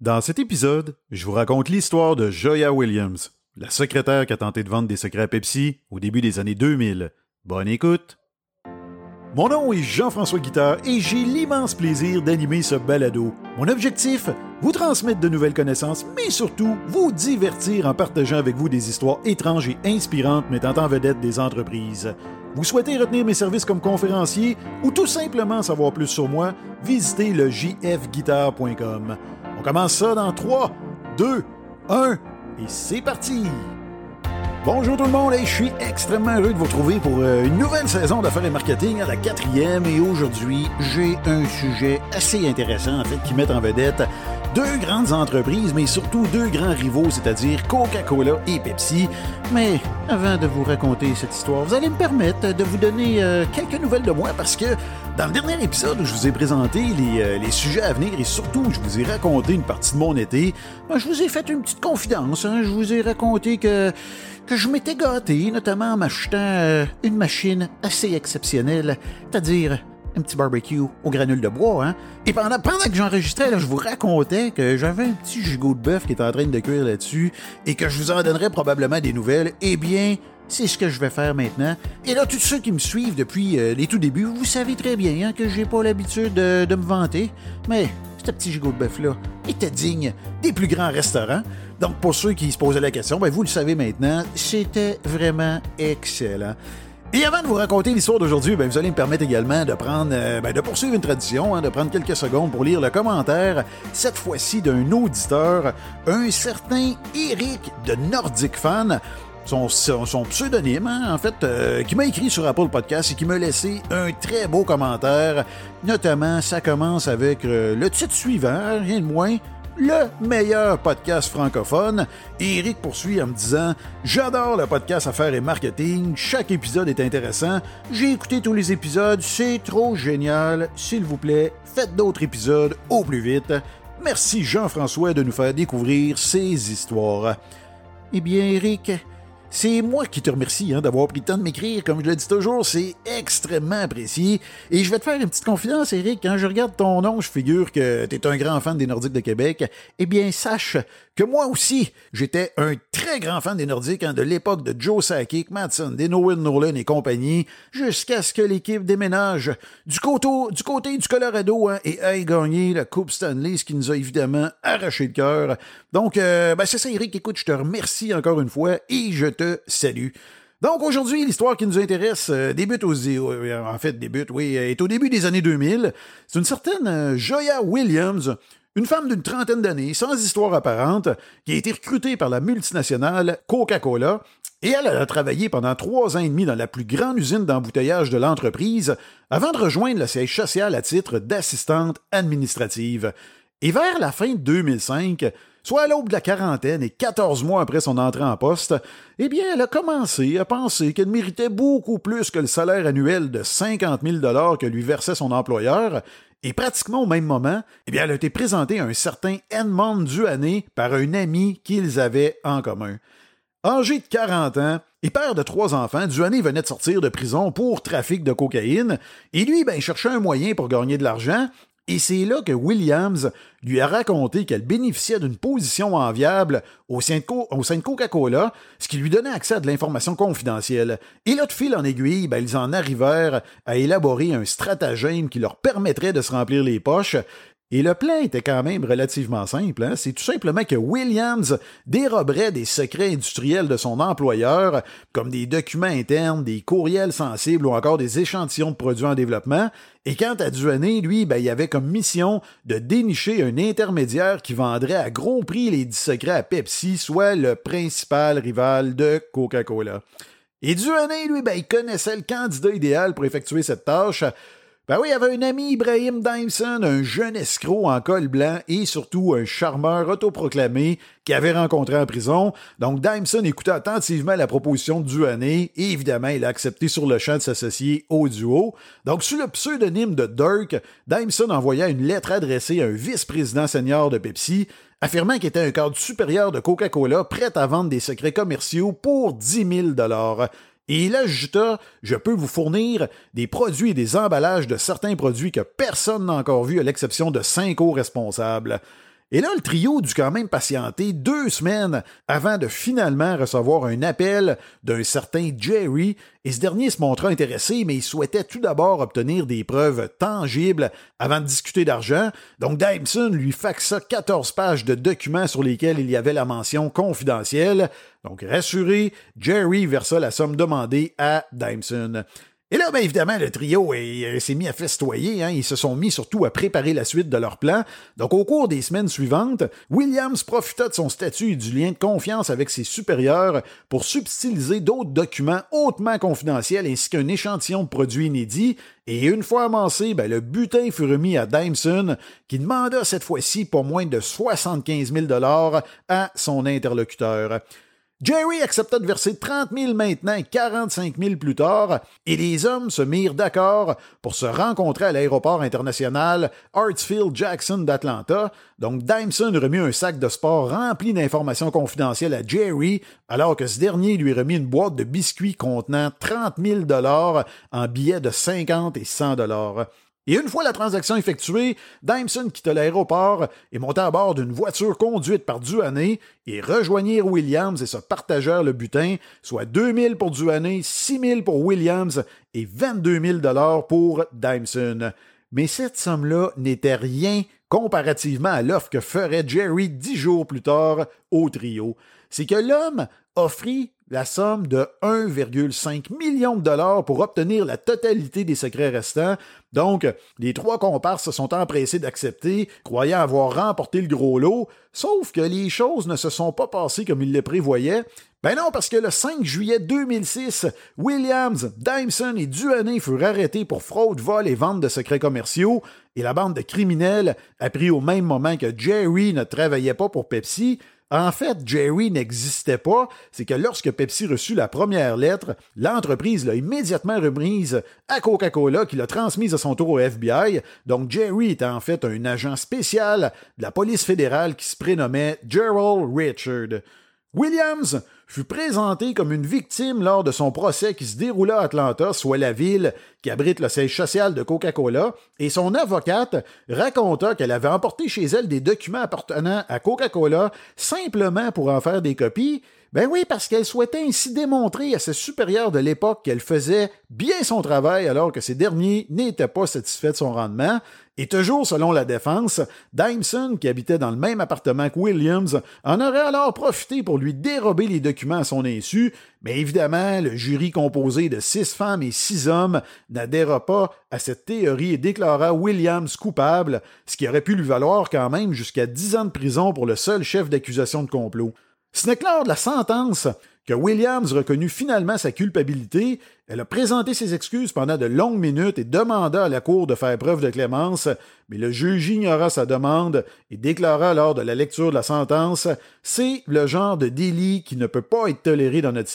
Dans cet épisode, je vous raconte l'histoire de Joya Williams, la secrétaire qui a tenté de vendre des secrets à Pepsi au début des années 2000. Bonne écoute! Mon nom est Jean-François Guitard et j'ai l'immense plaisir d'animer ce balado. Mon objectif, vous transmettre de nouvelles connaissances, mais surtout vous divertir en partageant avec vous des histoires étranges et inspirantes mettant en vedette des entreprises. Vous souhaitez retenir mes services comme conférencier ou tout simplement savoir plus sur moi, visitez le jfguitar.com. On commence ça dans 3, 2, 1 et c'est parti! Bonjour tout le monde, et je suis extrêmement heureux de vous retrouver pour euh, une nouvelle saison d'affaires et marketing à la quatrième et aujourd'hui j'ai un sujet assez intéressant en fait qui met en vedette deux grandes entreprises mais surtout deux grands rivaux, c'est-à-dire Coca-Cola et Pepsi. Mais avant de vous raconter cette histoire, vous allez me permettre de vous donner euh, quelques nouvelles de moi parce que dans le dernier épisode où je vous ai présenté les, euh, sujets à venir et surtout je vous ai raconté une partie de mon été, ben, je vous ai fait une petite confidence. Hein. Je vous ai raconté que que je m'étais gâté, notamment en m'achetant euh, une machine assez exceptionnelle, c'est-à-dire un petit barbecue aux granules de bois. Hein? Et pendant, que j'enregistrais, je vous racontais que j'avais un petit gigot de bœuf qui était en train de cuire là-dessus et que je vous en donnerais probablement des nouvelles. Eh bien, c'est ce que je vais faire maintenant. Et là, tous ceux qui me suivent depuis euh, les tout débuts, vous savez très bien hein, que j'ai pas l'habitude de, de me vanter. Mais ce petit gigot de bœuf-là était digne des plus grands restaurants. Donc, pour ceux qui se posaient la question, ben, vous le savez maintenant, c'était vraiment excellent. Et avant de vous raconter l'histoire d'aujourd'hui, ben, vous allez me permettre également de prendre, euh, ben, de poursuivre une tradition, hein, de prendre quelques secondes pour lire le commentaire, cette fois-ci d'un auditeur, un certain Eric de Nordic Fan. Son, pseudonyme, hein, en fait, euh, qui m'a écrit sur Apple Podcast et qui m'a laissé un très beau commentaire. Notamment, ça commence avec euh, le titre suivant, rien de moins, le meilleur podcast francophone. Eric poursuit en me disant J'adore le podcast Affaires et Marketing, chaque épisode est intéressant. J'ai écouté tous les épisodes, c'est trop génial. S'il vous plaît, faites d'autres épisodes au plus vite. Merci Jean-François de nous faire découvrir ces histoires. Eh bien, Eric, c'est moi qui te remercie hein, d'avoir pris le temps de m'écrire. Comme je le dis toujours, c'est extrêmement apprécié. Et je vais te faire une petite confidence, Eric. Quand je regarde ton nom, je figure que tu un grand fan des Nordiques de Québec. Eh bien, sache que moi aussi, j'étais un très grand fan des Nordiques hein, de l'époque de Joe Sakic, Madsen, Denowen Nolan et compagnie, jusqu'à ce que l'équipe déménage du, côté du Colorado hein, et aille gagner la Coupe Stanley, ce qui nous a évidemment arraché le cœur. Donc, euh, ben c'est ça, Eric. Écoute, je te remercie encore une fois et je salut. Donc aujourd'hui, l'histoire qui nous intéresse euh, débute aux euh, en fait débute oui, euh, est au début des années 2000. C'est une certaine Joya Williams, une femme d'une trentaine d'années, sans histoire apparente, qui a été recrutée par la multinationale Coca-Cola et elle a travaillé pendant trois ans et demi dans la plus grande usine d'embouteillage de l'entreprise avant de rejoindre le siège social à titre d'assistante administrative. Et vers la fin de 2005, soit à l'aube de la quarantaine et 14 mois après son entrée en poste, eh bien, elle a commencé à penser qu'elle méritait beaucoup plus que le salaire annuel de 50 000 que lui versait son employeur, et pratiquement au même moment, eh bien, elle a été présentée à un certain Edmond Duhané par un ami qu'ils avaient en commun. Âgé de 40 ans et père de trois enfants, Duhané venait de sortir de prison pour trafic de cocaïne, et lui, ben, il cherchait un moyen pour gagner de l'argent, et c'est là que Williams lui a raconté qu'elle bénéficiait d'une position enviable au sein de, Coca-Cola, ce qui lui donnait accès à de l'information confidentielle. Et là, de fil en aiguille, ben, ils en arrivèrent à élaborer un stratagème qui leur permettrait de se remplir les poches et le plan était quand même relativement simple. Hein. C'est tout simplement que Williams déroberait des secrets industriels de son employeur, comme des documents internes, des courriels sensibles ou encore des échantillons de produits en développement. Et quant à Duané, lui, ben, il avait comme mission de dénicher un intermédiaire qui vendrait à gros prix les dix secrets à Pepsi, soit le principal rival de Coca-Cola. Et Duané, lui, ben, il connaissait le candidat idéal pour effectuer cette tâche. Ben oui, il y avait un ami, Ibrahim Dimson, un jeune escroc en col blanc et surtout un charmeur autoproclamé qu'il avait rencontré en prison. Donc Dimson écouta attentivement la proposition de Duané et évidemment, il a accepté sur le champ de s'associer au duo. Donc sous le pseudonyme de Dirk, Dimson envoya une lettre adressée à un vice-président senior de Pepsi affirmant qu'il était un cadre supérieur de Coca-Cola prêt à vendre des secrets commerciaux pour 10 000 et il ajouta Je peux vous fournir des produits et des emballages de certains produits que personne n'a encore vus, à l'exception de cinq hauts responsables. Et là, le trio dut quand même patienter deux semaines avant de finalement recevoir un appel d'un certain Jerry, et ce dernier se montra intéressé, mais il souhaitait tout d'abord obtenir des preuves tangibles avant de discuter d'argent. Donc Dymeson lui faxa 14 pages de documents sur lesquels il y avait la mention confidentielle. Donc rassuré, Jerry versa la somme demandée à Dymeson. Et là, bien évidemment, le trio s'est mis à festoyer. Hein. Ils se sont mis surtout à préparer la suite de leur plan. Donc, au cours des semaines suivantes, Williams profita de son statut et du lien de confiance avec ses supérieurs pour subtiliser d'autres documents hautement confidentiels ainsi qu'un échantillon de produits inédits. Et une fois amassé, ben, le butin fut remis à Dymeson, qui demanda cette fois-ci pour moins de 75 000 à son interlocuteur. Jerry accepta de verser 30 000 maintenant et 45 000 plus tard, et les hommes se mirent d'accord pour se rencontrer à l'aéroport international Hartsfield-Jackson d'Atlanta. Donc, Dymeson remit un sac de sport rempli d'informations confidentielles à Jerry, alors que ce dernier lui remit une boîte de biscuits contenant 30 000 en billets de 50 et 100 et une fois la transaction effectuée, Dymeson quitta l'aéroport et monta à bord d'une voiture conduite par Duhaney et rejoignirent Williams et se partagèrent le butin, soit 2000 pour Duhaney, 6000 pour Williams et 22 000 dollars pour Dymeson. Mais cette somme-là n'était rien comparativement à l'offre que ferait Jerry dix jours plus tard au trio. C'est que l'homme offrit la somme de 1,5 million de dollars pour obtenir la totalité des secrets restants. Donc, les trois comparses se sont empressés d'accepter, croyant avoir remporté le gros lot, sauf que les choses ne se sont pas passées comme ils le prévoyaient. Ben non, parce que le 5 juillet 2006, Williams, Dymeson et Duhaney furent arrêtés pour fraude, vol et vente de secrets commerciaux, et la bande de criminels apprit au même moment que Jerry ne travaillait pas pour Pepsi, en fait, Jerry n'existait pas. C'est que lorsque Pepsi reçut la première lettre, l'entreprise l'a immédiatement remise à Coca-Cola qui l'a transmise à son tour au FBI. Donc Jerry était en fait un agent spécial de la police fédérale qui se prénommait Gerald Richard. Williams fut présenté comme une victime lors de son procès qui se déroula à Atlanta, soit la ville qui abrite le siège social de Coca-Cola, et son avocate raconta qu'elle avait emporté chez elle des documents appartenant à Coca-Cola simplement pour en faire des copies, ben oui, parce qu'elle souhaitait ainsi démontrer à ses supérieurs de l'époque qu'elle faisait bien son travail alors que ces derniers n'étaient pas satisfaits de son rendement. Et toujours selon la défense, Dymeson, qui habitait dans le même appartement que Williams, en aurait alors profité pour lui dérober les documents à son insu, mais évidemment, le jury composé de six femmes et six hommes n'adhéra pas à cette théorie et déclara Williams coupable, ce qui aurait pu lui valoir quand même jusqu'à dix ans de prison pour le seul chef d'accusation de complot. Ce n'est que lors de la sentence que Williams reconnut finalement sa culpabilité, elle a présenté ses excuses pendant de longues minutes et demanda à la Cour de faire preuve de clémence, mais le juge ignora sa demande et déclara lors de la lecture de la sentence C'est le genre de délit qui ne peut pas être toléré dans notre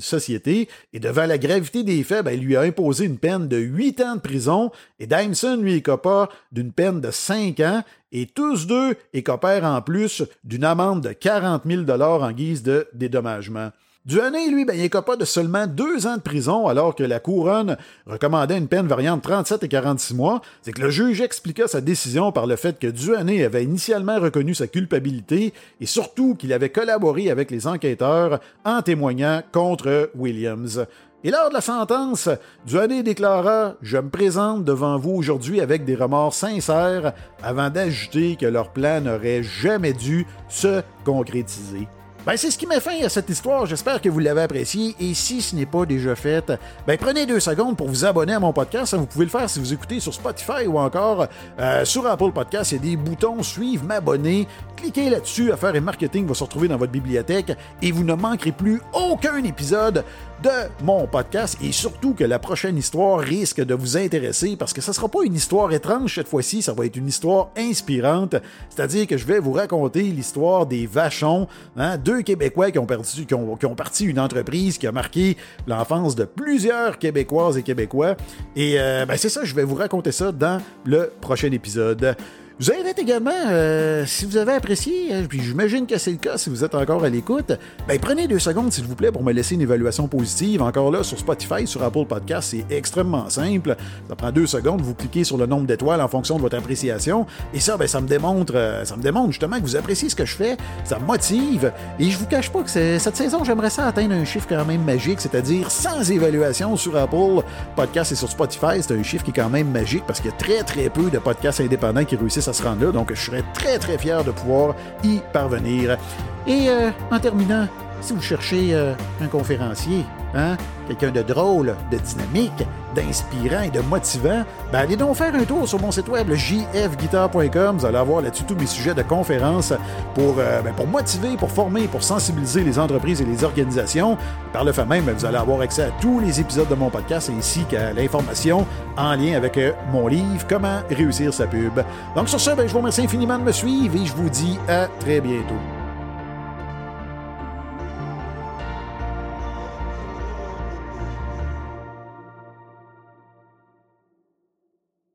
société, et devant la gravité des faits, ben, il lui a imposé une peine de huit ans de prison, et Dymeson lui écopa d'une peine de cinq ans, et tous deux écopèrent en plus d'une amende de 40 000 en guise de dédommagement. Duhaney, lui, ben, il écopa de seulement deux ans de prison, alors que la couronne recommandait une peine variant de 37 et 46 mois. C'est que le juge expliqua sa décision par le fait que Duhaney avait initialement reconnu sa culpabilité et surtout qu'il avait collaboré avec les enquêteurs en témoignant contre Williams. Et lors de la sentence, Duhaney déclara Je me présente devant vous aujourd'hui avec des remords sincères avant d'ajouter que leur plan n'aurait jamais dû se concrétiser. Ben, c'est ce qui met fin à cette histoire. J'espère que vous l'avez apprécié. Et si ce n'est pas déjà fait, ben, prenez deux secondes pour vous abonner à mon podcast. Vous pouvez le faire si vous écoutez sur Spotify ou encore euh, sur Apple Podcast. Il y a des boutons suivre, m'abonner. Cliquez là-dessus. Affaires et marketing va se retrouver dans votre bibliothèque et vous ne manquerez plus aucun épisode de mon podcast et surtout que la prochaine histoire risque de vous intéresser parce que ce ne sera pas une histoire étrange cette fois-ci, ça va être une histoire inspirante. C'est-à-dire que je vais vous raconter l'histoire des Vachons, hein, deux Québécois qui ont, perdu, qui, ont, parti une entreprise qui a marqué l'enfance de plusieurs Québécoises et Québécois. Et euh, ben, c'est ça, je vais vous raconter ça dans le prochain épisode. Je vous invite également, euh, si vous avez apprécié, hein, puis j'imagine que c'est le cas si vous êtes encore à l'écoute, ben prenez deux secondes s'il vous plaît pour me laisser une évaluation positive. Encore là, sur Spotify, sur Apple Podcast, c'est extrêmement simple. Ça prend deux secondes, vous cliquez sur le nombre d'étoiles en fonction de votre appréciation. Et ça, ben, ça me démontre, euh, ça me démontre justement que vous appréciez ce que je fais, ça me motive. Et je vous cache pas que cette saison, j'aimerais ça atteindre un chiffre quand même magique, c'est-à-dire sans évaluation sur Apple Podcast et sur Spotify. C'est un chiffre qui est quand même magique parce qu'il y a très très peu de podcasts indépendants qui réussissent à se. Donc je serais très très fier de pouvoir y parvenir. Et euh, en terminant, si vous cherchez euh, un conférencier, hein, quelqu'un de drôle, de dynamique, d'inspirant et de motivant, ben allez donc faire un tour sur mon site web, jfguitar.com. Vous allez avoir là-dessus tous mes sujets de conférences pour, euh, ben, pour motiver, pour former, pour sensibiliser les entreprises et les organisations. Par le fait même, vous allez avoir accès à tous les épisodes de mon podcast ainsi qu'à l'information en lien avec euh, mon livre Comment réussir sa pub. Donc sur ce, ben, je vous remercie infiniment de me suivre et je vous dis à très bientôt.